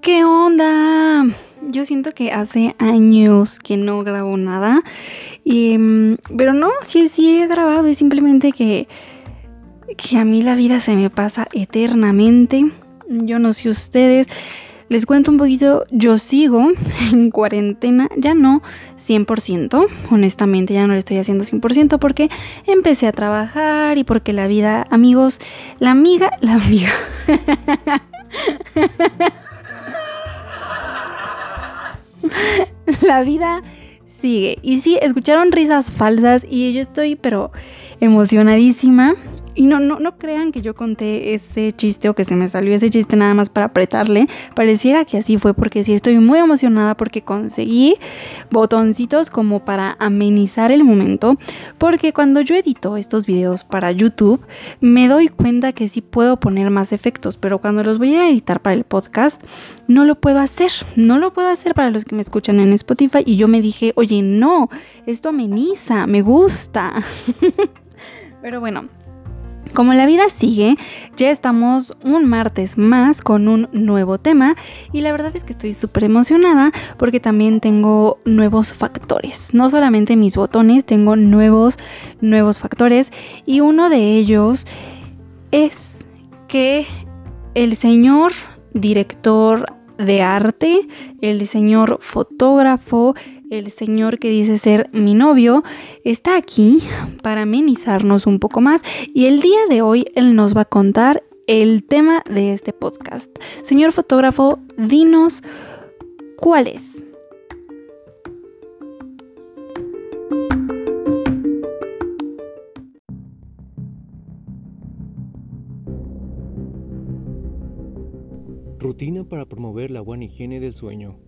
¿Qué onda? Yo siento que hace años que no grabo nada. Y, mm, pero no, sí, sí he grabado. Es simplemente que, que a mí la vida se me pasa eternamente. Yo no sé ustedes. Les cuento un poquito, yo sigo en cuarentena, ya no 100%, honestamente ya no lo estoy haciendo 100% porque empecé a trabajar y porque la vida, amigos, la amiga, la amiga. la vida sigue. Y sí, escucharon risas falsas y yo estoy pero emocionadísima. Y no, no, no crean que yo conté ese chiste o que se me salió ese chiste nada más para apretarle. Pareciera que así fue porque sí estoy muy emocionada porque conseguí botoncitos como para amenizar el momento. Porque cuando yo edito estos videos para YouTube me doy cuenta que sí puedo poner más efectos. Pero cuando los voy a editar para el podcast no lo puedo hacer. No lo puedo hacer para los que me escuchan en Spotify. Y yo me dije, oye, no, esto ameniza, me gusta. Pero bueno, como la vida sigue, ya estamos un martes más con un nuevo tema y la verdad es que estoy súper emocionada porque también tengo nuevos factores. No solamente mis botones, tengo nuevos, nuevos factores y uno de ellos es que el señor director de arte, el señor fotógrafo, el señor que dice ser mi novio, está aquí para amenizarnos un poco más y el día de hoy él nos va a contar el tema de este podcast. Señor fotógrafo, dinos cuál es. Rutina para promover la buena higiene del sueño.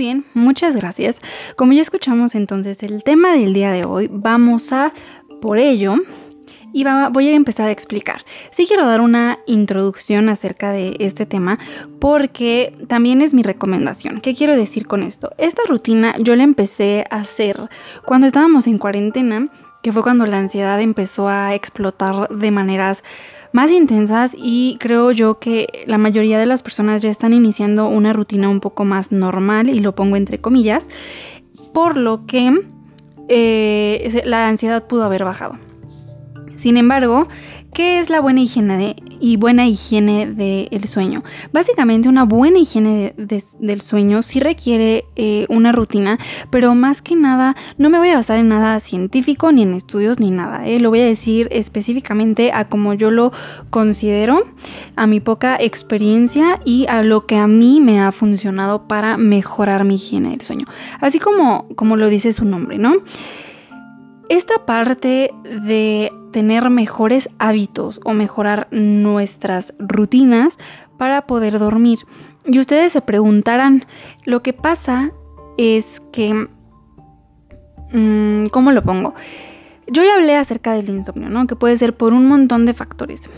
Bien, muchas gracias. Como ya escuchamos entonces el tema del día de hoy, vamos a por ello y voy a empezar a explicar. Sí quiero dar una introducción acerca de este tema porque también es mi recomendación. ¿Qué quiero decir con esto? Esta rutina yo la empecé a hacer cuando estábamos en cuarentena, que fue cuando la ansiedad empezó a explotar de maneras más intensas y creo yo que la mayoría de las personas ya están iniciando una rutina un poco más normal y lo pongo entre comillas, por lo que eh, la ansiedad pudo haber bajado. Sin embargo, ¿Qué es la buena higiene y buena higiene del sueño? Básicamente una buena higiene del sueño sí requiere eh, una rutina, pero más que nada no me voy a basar en nada científico ni en estudios ni nada. ¿eh? Lo voy a decir específicamente a como yo lo considero, a mi poca experiencia y a lo que a mí me ha funcionado para mejorar mi higiene del sueño. Así como, como lo dice su nombre, ¿no? Esta parte de tener mejores hábitos o mejorar nuestras rutinas para poder dormir. Y ustedes se preguntarán, lo que pasa es que... Mm, ¿Cómo lo pongo? Yo ya hablé acerca del insomnio, ¿no? Que puede ser por un montón de factores.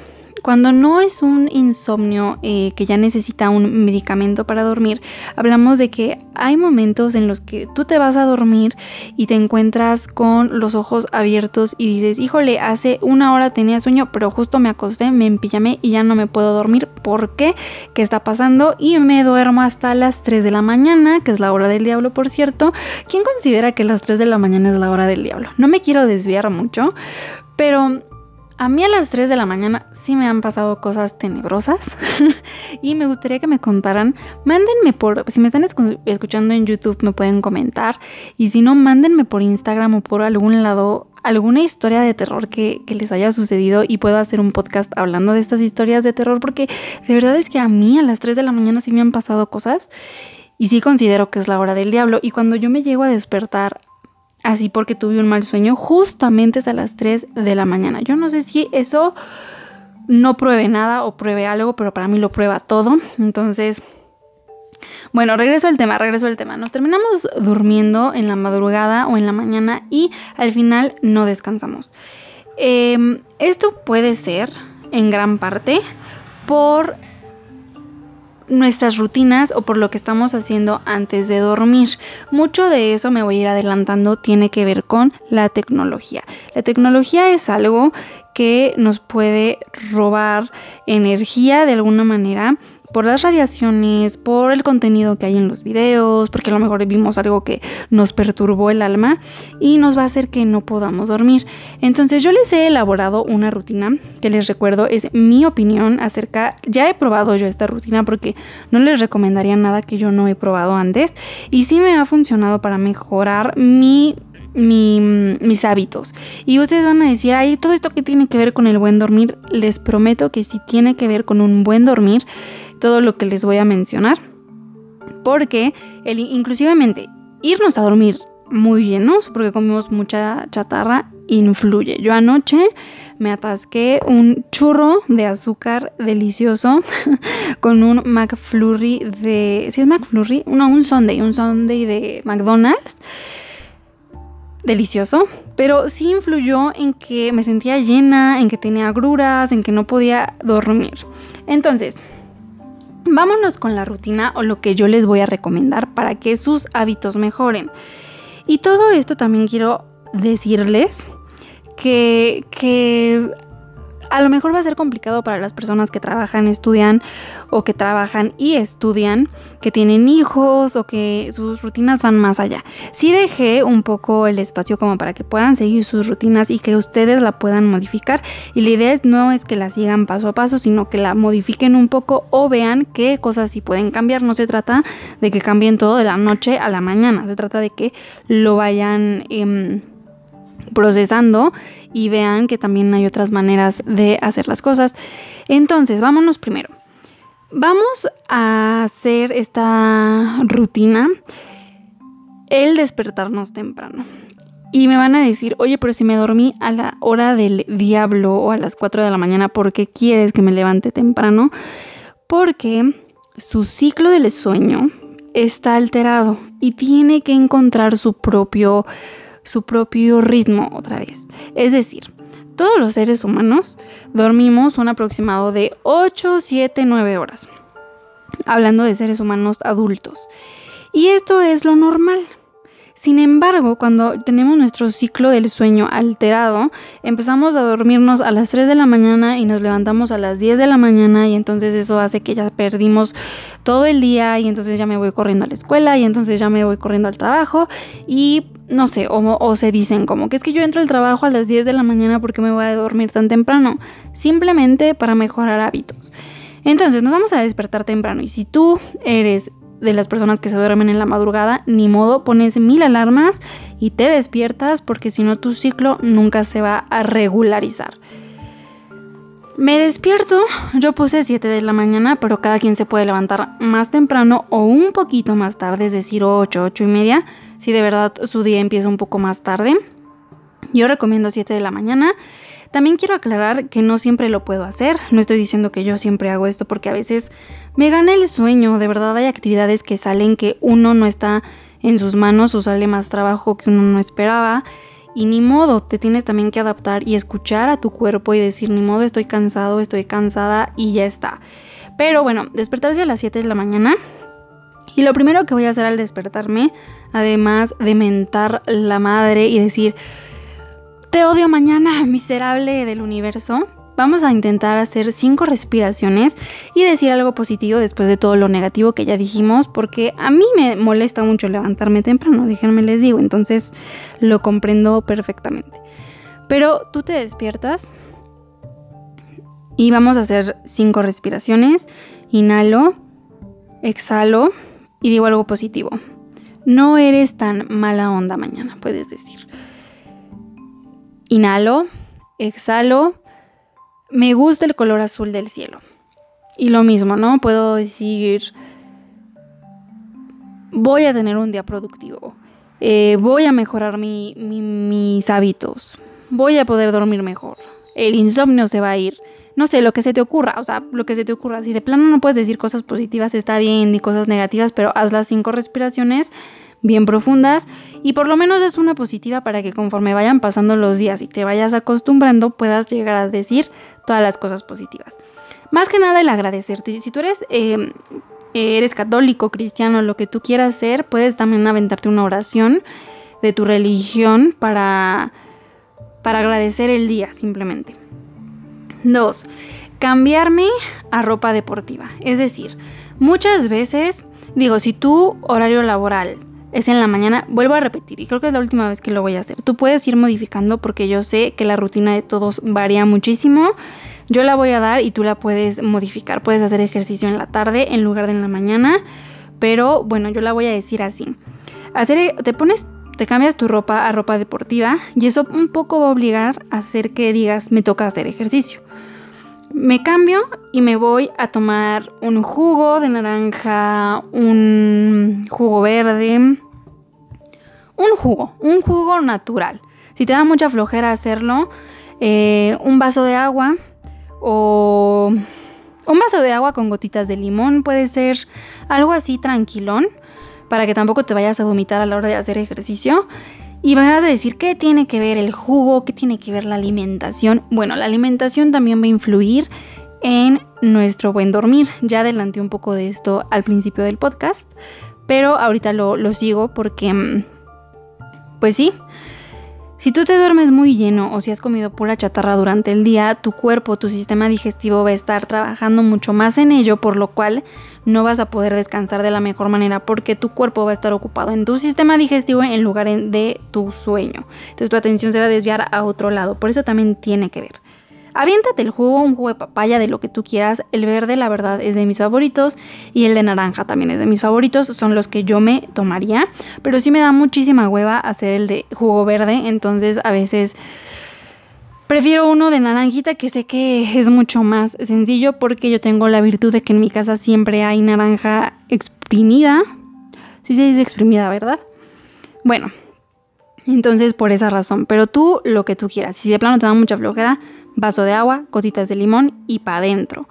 Cuando no es un insomnio eh, que ya necesita un medicamento para dormir, hablamos de que hay momentos en los que tú te vas a dormir y te encuentras con los ojos abiertos y dices, híjole, hace una hora tenía sueño, pero justo me acosté, me empillamé y ya no me puedo dormir. ¿Por qué? ¿Qué está pasando? Y me duermo hasta las 3 de la mañana, que es la hora del diablo, por cierto. ¿Quién considera que las 3 de la mañana es la hora del diablo? No me quiero desviar mucho, pero a mí a las 3 de la mañana sí me han pasado cosas tenebrosas y me gustaría que me contaran. Mándenme por, si me están escuchando en YouTube me pueden comentar y si no, mándenme por Instagram o por algún lado alguna historia de terror que, les haya sucedido y puedo hacer un podcast hablando de estas historias de terror porque de verdad es que a mí a las 3 de la mañana sí me han pasado cosas y sí considero que es la hora del diablo y cuando yo me llego a despertar así porque tuve un mal sueño justamente a las 3 de la mañana. Yo no sé si eso no pruebe nada o pruebe algo, pero para mí lo prueba todo. Entonces, Bueno, regreso al tema, regreso al tema. Nos terminamos durmiendo en la madrugada o en la mañana y al final no descansamos. Em, esto puede ser en gran parte por nuestras rutinas o por lo que estamos haciendo antes de dormir. Mucho de eso me voy a ir adelantando tiene que ver con la tecnología. La tecnología es algo que nos puede robar energía de alguna manera por las radiaciones, por el contenido que hay en los videos, porque a lo mejor vimos algo que nos perturbó el alma y nos va a hacer que no podamos dormir. Entonces yo les he elaborado una rutina que les recuerdo es mi opinión acerca, ya he probado yo esta rutina porque no les recomendaría nada que yo no he probado antes y sí me ha funcionado para mejorar mi mis hábitos. Y ustedes van a decir, ay, todo esto que tiene que ver con el buen dormir, les prometo que si tiene que ver con un buen dormir, todo lo que les voy a mencionar. Porque el, inclusivemente irnos a dormir muy llenos, porque comimos mucha chatarra, influye. Yo anoche me atasqué un churro de azúcar delicioso con un McFlurry de... ¿Sí es McFlurry? No, un Sunday, un Sunday de McDonald's. Delicioso, pero sí influyó en que me sentía llena, en que tenía agruras, en que no podía dormir. Entonces, Vámonos con la rutina o lo que yo les voy a recomendar para que sus hábitos mejoren. Y todo esto también quiero decirles que, que a lo mejor va a ser complicado para las personas que trabajan, estudian o que trabajan y estudian, que tienen hijos o que sus rutinas van más allá. Sí dejé un poco el espacio como para que puedan seguir sus rutinas y que ustedes la puedan modificar. Y la idea no es que la sigan paso a paso, sino que la modifiquen un poco o vean qué cosas sí pueden cambiar. No se trata de que cambien todo de la noche a la mañana, se trata de que lo vayan... Em, procesando y vean que también hay otras maneras de hacer las cosas. Entonces, vámonos primero. Vamos a hacer esta rutina, el despertarnos temprano. Y me van a decir, oye, pero si me dormí a la hora del diablo o a las 4 de la mañana, ¿por qué quieres que me levante temprano? Porque su ciclo del sueño está alterado y tiene que encontrar su propio su propio ritmo otra vez. Es decir, todos los seres humanos dormimos un aproximado de 8, 7, 9 horas. Hablando de seres humanos adultos. Y esto es lo normal. Sin embargo, cuando tenemos nuestro ciclo del sueño alterado, empezamos a dormirnos a las 3 de la mañana y nos levantamos a las 10 de la mañana y entonces eso hace que ya perdimos todo el día y entonces ya me voy corriendo a la escuela y entonces ya me voy corriendo al trabajo y no sé, o, se dicen como que es que yo entro al trabajo a las 10 de la mañana porque me voy a dormir tan temprano, simplemente para mejorar hábitos. Entonces nos vamos a despertar temprano y si tú eres de las personas que se duermen en la madrugada, ni modo, pones mil alarmas y te despiertas porque si no tu ciclo nunca se va a regularizar. Me despierto, yo puse 7 de la mañana, pero cada quien se puede levantar más temprano o un poquito más tarde, es decir, 8, 8 y media, si de verdad su día empieza un poco más tarde. Yo recomiendo 7 de la mañana. También quiero aclarar que no siempre lo puedo hacer, no estoy diciendo que yo siempre hago esto porque a veces me gana el sueño, de verdad hay actividades que salen que uno no está en sus manos o sale más trabajo que uno no esperaba. Y ni modo, te tienes también que adaptar y escuchar a tu cuerpo y decir, ni modo, estoy cansado, estoy cansada y ya está. Pero bueno, despertarse a las 7 de la mañana. Y lo primero que voy a hacer al despertarme, además de mentar la madre y decir, te odio mañana, miserable del universo, Vamos a intentar hacer cinco respiraciones y decir algo positivo después de todo lo negativo que ya dijimos, porque a mí me molesta mucho levantarme temprano, déjenme les digo, entonces lo comprendo perfectamente. Pero tú te despiertas y vamos a hacer cinco respiraciones. Inhalo, exhalo y digo algo positivo. No eres tan mala onda mañana, puedes decir. Inhalo, exhalo me gusta el color azul del cielo. Y lo mismo, ¿no? Puedo decir, voy a tener un día productivo, eh, voy a mejorar mis hábitos, voy a poder dormir mejor, el insomnio se va a ir, no sé, lo que se te ocurra, o sea, lo que se te ocurra. Si de plano no puedes decir cosas positivas, está bien, y cosas negativas, pero haz las cinco respiraciones bien profundas y por lo menos es una positiva para que conforme vayan pasando los días y te vayas acostumbrando puedas llegar a decir todas las cosas positivas. Más que nada el agradecerte. Si tú eres, eh, eres católico, cristiano, lo que tú quieras ser, puedes también aventarte una oración de tu religión para, para agradecer el día simplemente. Dos, cambiarme a ropa deportiva. Es decir, muchas veces, digo, si tu horario laboral es en la mañana, vuelvo a repetir, y creo que es la última vez que lo voy a hacer. Tú puedes ir modificando porque yo sé que la rutina de todos varía muchísimo. Yo la voy a dar y tú la puedes modificar. Puedes hacer ejercicio en la tarde en lugar de en la mañana, pero bueno, yo la voy a decir así. Hacer, te pones, te cambias tu ropa a ropa deportiva y eso un poco va a obligar a hacer que digas, me toca hacer ejercicio. Me cambio y me voy a tomar un jugo de naranja, un jugo verde, un jugo, un jugo natural. Si te da mucha flojera hacerlo, eh, un vaso de agua o un vaso de agua con gotitas de limón puede ser algo así tranquilón para que tampoco te vayas a vomitar a la hora de hacer ejercicio. Y vas a decir, ¿qué tiene que ver el jugo? ¿Qué tiene que ver la alimentación? Bueno, la alimentación también va a influir en nuestro buen dormir. Ya adelanté un poco de esto al principio del podcast, pero ahorita lo, lo sigo porque, mm, pues sí, si tú te duermes muy lleno o si has comido pura chatarra durante el día, tu cuerpo, tu sistema digestivo va a estar trabajando mucho más en ello, por lo cual no vas a poder descansar de la mejor manera porque tu cuerpo va a estar ocupado en tu sistema digestivo en lugar de tu sueño. Entonces tu atención se va a desviar a otro lado, por eso también tiene que ver. Aviéntate el jugo, un jugo de papaya, de lo que tú quieras. El verde, la verdad, es de mis favoritos. Y el de naranja también es de mis favoritos. Son los que yo me tomaría. Pero sí me da muchísima hueva hacer el de jugo verde. Entonces a veces prefiero uno de naranjita que sé que es mucho más sencillo. Porque yo tengo la virtud de que en mi casa siempre hay naranja exprimida. Sí se dice exprimida, ¿verdad? Bueno, entonces por esa razón. Pero tú lo que tú quieras. Si de plano te da mucha flojera vaso de agua, gotitas de limón y para adentro.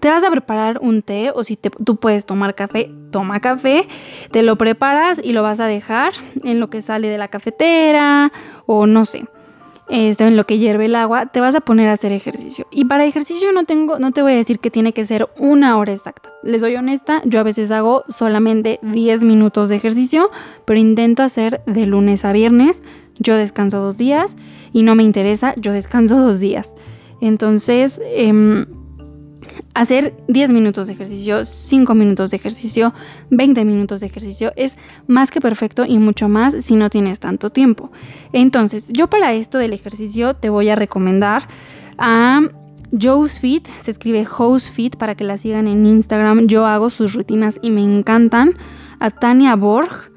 Te vas a preparar un té o si tú puedes tomar café, toma café, te lo preparas y lo vas a dejar en lo que sale de la cafetera o no sé. Este, en lo que hierve el agua, te vas a poner a hacer ejercicio. Y para ejercicio no tengo, no te voy a decir que tiene que ser una hora exacta. Les soy honesta, yo a veces hago solamente 10 minutos de ejercicio, pero intento hacer de lunes a viernes. Yo descanso dos días y no me interesa, yo descanso dos días. Entonces, em, hacer 10 minutos de ejercicio, 5 minutos de ejercicio, 20 minutos de ejercicio es más que perfecto y mucho más si no tienes tanto tiempo. Entonces, yo para esto del ejercicio te voy a recomendar a Joe's Fit, se escribe House Fit para que la sigan en Instagram. Yo hago sus rutinas y me encantan. A Tania Borg,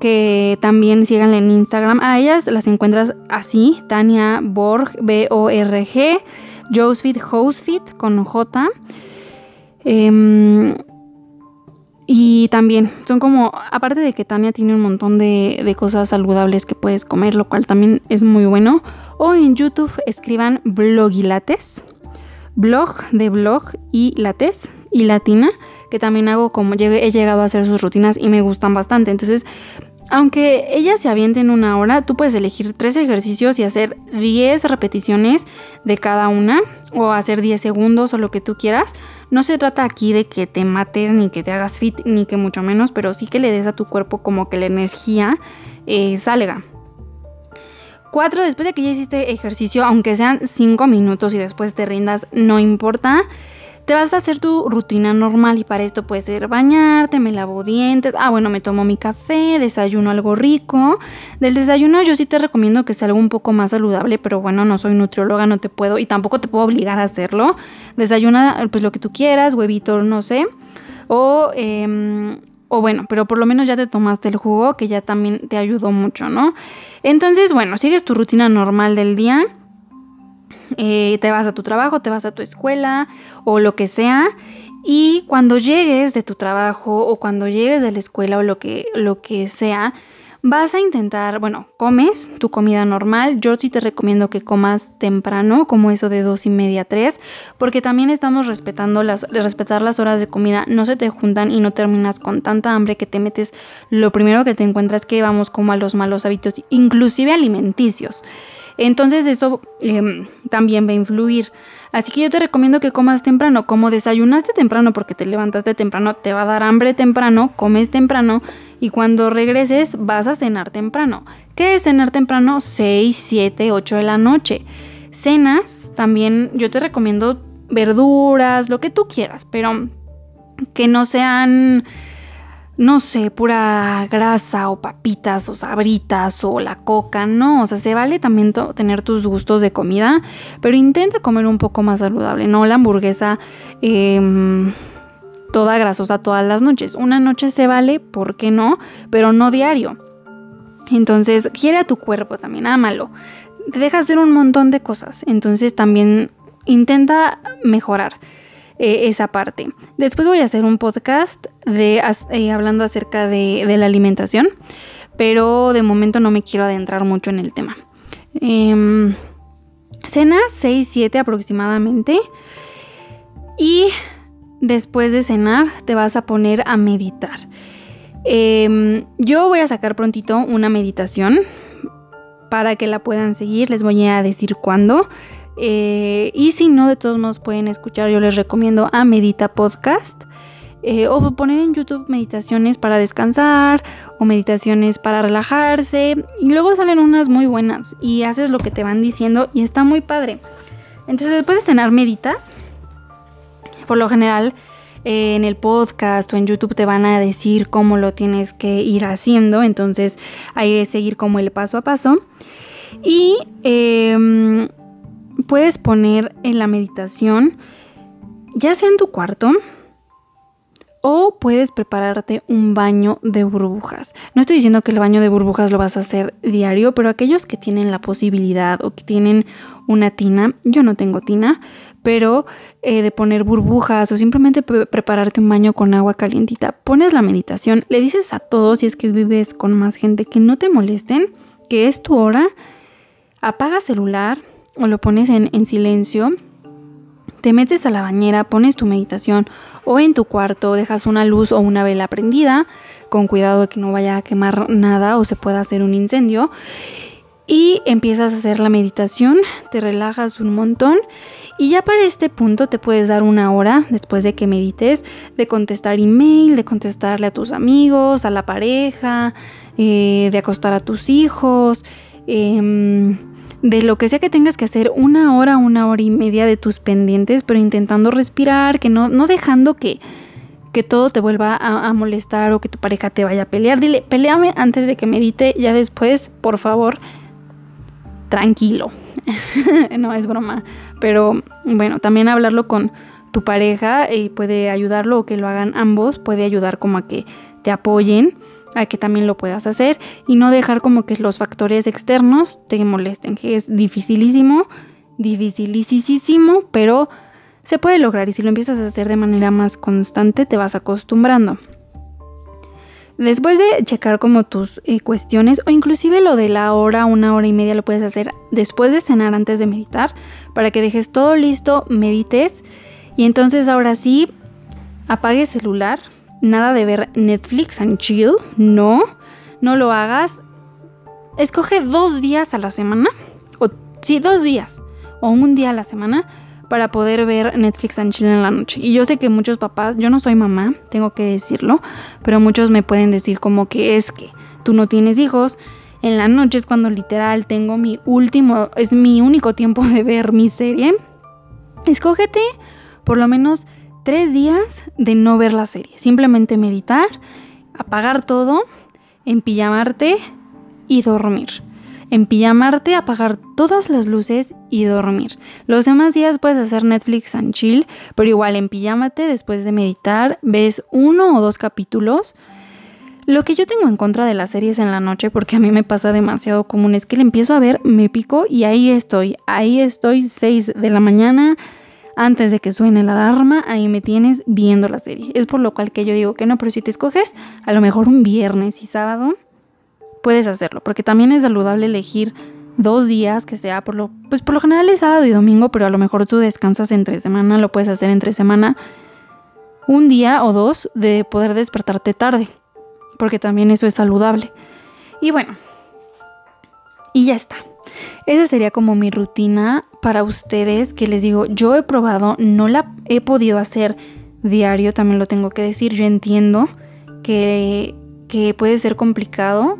que también síganle en Instagram. A ellas las encuentras así, Tania Borg, B-O-R-G, Josefit Housefit con J. Em, y también son como, aparte de que Tania tiene un montón de, de, cosas saludables que puedes comer, lo cual también es muy bueno. O en YouTube escriban blogilates, blog de blog y lates y latina que también hago como he llegado a hacer sus rutinas y me gustan bastante. Entonces, aunque ellas se avienten una hora, tú puedes elegir tres ejercicios y hacer 10 repeticiones de cada una o hacer 10 segundos o lo que tú quieras. No se trata aquí de que te mates ni que te hagas fit ni que mucho menos, pero sí que le des a tu cuerpo como que la energía eh, salga. Cuatro, después de que ya hiciste ejercicio, aunque sean 5 minutos y después te rindas, no importa te vas a hacer tu rutina normal y para esto puede ser bañarte, me lavo dientes, ah bueno, me tomo mi café, desayuno algo rico. Del desayuno yo sí te recomiendo que sea algo un poco más saludable, pero bueno, no soy nutrióloga, no te puedo y tampoco te puedo obligar a hacerlo. Desayuna pues lo que tú quieras, huevito, no sé. O, em, o bueno, pero por lo menos ya te tomaste el jugo que ya también te ayudó mucho, ¿no? Entonces, bueno, sigues tu rutina normal del día eh, te vas a tu trabajo, te vas a tu escuela o lo que sea. Y cuando llegues de tu trabajo o cuando llegues de la escuela o lo que, lo que sea, Vas a intentar, bueno, comes tu comida normal. Yo sí te recomiendo que comas temprano, como eso de dos y media, tres, porque también estamos respetando las, respetar las horas de comida. No se te juntan y no terminas con tanta hambre que te metes. Lo primero que te encuentras que vamos como a los malos hábitos, inclusive alimenticios. Entonces eso em, también va a influir. Así que yo te recomiendo que comas temprano. Como desayunaste temprano porque te levantaste temprano, te va a dar hambre temprano, comes temprano y cuando regreses vas a cenar temprano. ¿Qué es cenar temprano? 6, 7, 8 de la noche. Cenas, también yo te recomiendo verduras, lo que tú quieras, pero que no sean no sé, pura grasa o papitas o sabritas o la coca, no, o sea, se vale también tener tus gustos de comida, pero intenta comer un poco más saludable, no la hamburguesa em, toda grasosa todas las noches. Una noche se vale, ¿por qué no? Pero no diario. Entonces, quiere a tu cuerpo también, ámalo. Te deja hacer un montón de cosas, entonces también intenta mejorar. Eh, esa parte. Después voy a hacer un podcast de, eh, hablando acerca de, la alimentación, pero de momento no me quiero adentrar mucho en el tema. Eh, cena 6-7 aproximadamente y después de cenar te vas a poner a meditar. Em, yo voy a sacar prontito una meditación para que la puedan seguir. Les voy a decir cuándo. Eh, y si no, de todos modos pueden escuchar, yo les recomiendo a Medita Podcast. Eh, o poner en YouTube meditaciones para descansar o meditaciones para relajarse. Y luego salen unas muy buenas y haces lo que te van diciendo y está muy padre. Entonces después de cenar meditas. Por lo general eh, en el podcast o en YouTube te van a decir cómo lo tienes que ir haciendo. Entonces hay que seguir como el paso a paso. Y em, puedes poner en la meditación, ya sea en tu cuarto, o puedes prepararte un baño de burbujas. No estoy diciendo que el baño de burbujas lo vas a hacer diario, pero aquellos que tienen la posibilidad o que tienen una tina, yo no tengo tina, pero eh, de poner burbujas o simplemente prepararte un baño con agua calientita, pones la meditación, le dices a todos si es que vives con más gente que no te molesten, que es tu hora, apaga celular, o lo pones en, silencio, te metes a la bañera, pones tu meditación o en tu cuarto dejas una luz o una vela prendida, con cuidado de que no vaya a quemar nada o se pueda hacer un incendio. Y empiezas a hacer la meditación, te relajas un montón y ya para este punto te puedes dar una hora después de que medites de contestar email, de contestarle a tus amigos, a la pareja, eh, de acostar a tus hijos. Eh, de lo que sea que tengas que hacer una hora, una hora y media de tus pendientes, pero intentando respirar, que no, no dejando que, que todo te vuelva a, molestar o que tu pareja te vaya a pelear. Dile, peleame antes de que medite, ya después, por favor, tranquilo. no es broma, pero bueno, también hablarlo con tu pareja y puede ayudarlo o que lo hagan ambos, puede ayudar como a que te apoyen a que también lo puedas hacer y no dejar como que los factores externos te molesten, que es dificilísimo, dificilísimo, pero se puede lograr y si lo empiezas a hacer de manera más constante te vas acostumbrando. Después de checar como tus eh, cuestiones o inclusive lo de la hora, una hora y media lo puedes hacer después de cenar antes de meditar para que dejes todo listo, medites y entonces ahora sí apague celular, nada de ver Netflix and chill, no, no lo hagas. Escoge dos días a la semana, o sí, dos días, o un día a la semana para poder ver Netflix and chill en la noche. Y yo sé que muchos papás, yo no soy mamá, tengo que decirlo, pero muchos me pueden decir como que es que tú no tienes hijos. En la noche es cuando literal tengo mi último, es mi único tiempo de ver mi serie. Escógete por lo menos tres días de no ver la serie. Simplemente meditar, apagar todo, empillamarte y dormir. Empillamarte, apagar todas las luces y dormir. Los demás días puedes hacer Netflix and chill, pero igual empillámate después de meditar, ves uno o dos capítulos. Lo que yo tengo en contra de las series en la noche, porque a mí me pasa demasiado común, es que le empiezo a ver, me pico y ahí estoy. Ahí estoy 6 de la mañana, antes de que suene la alarma, ahí me tienes viendo la serie. Es por lo cual que yo digo que no, pero si te escoges a lo mejor un viernes y sábado, puedes hacerlo, porque también es saludable elegir dos días, que sea por lo, pues por lo general es sábado y domingo, pero a lo mejor tú descansas entre semana, lo puedes hacer entre semana, un día o dos de poder despertarte tarde, porque también eso es saludable. Y bueno, y ya está. Esa sería como mi rutina para ustedes, que les digo, yo he probado, no la he podido hacer diario, también lo tengo que decir, yo entiendo que, que puede ser complicado,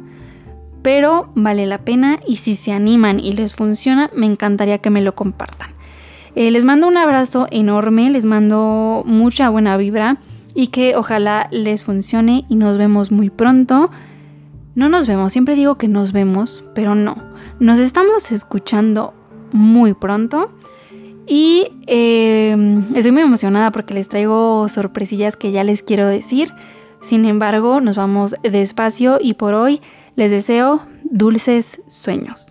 pero vale la pena y si se animan y les funciona, me encantaría que me lo compartan. Eh, les mando un abrazo enorme, les mando mucha buena vibra y que ojalá les funcione y nos vemos muy pronto. No nos vemos, siempre digo que nos vemos, pero no. Nos estamos escuchando muy pronto. Y em, estoy muy emocionada porque les traigo sorpresillas que ya les quiero decir. Sin embargo, nos vamos despacio y por hoy les deseo dulces sueños.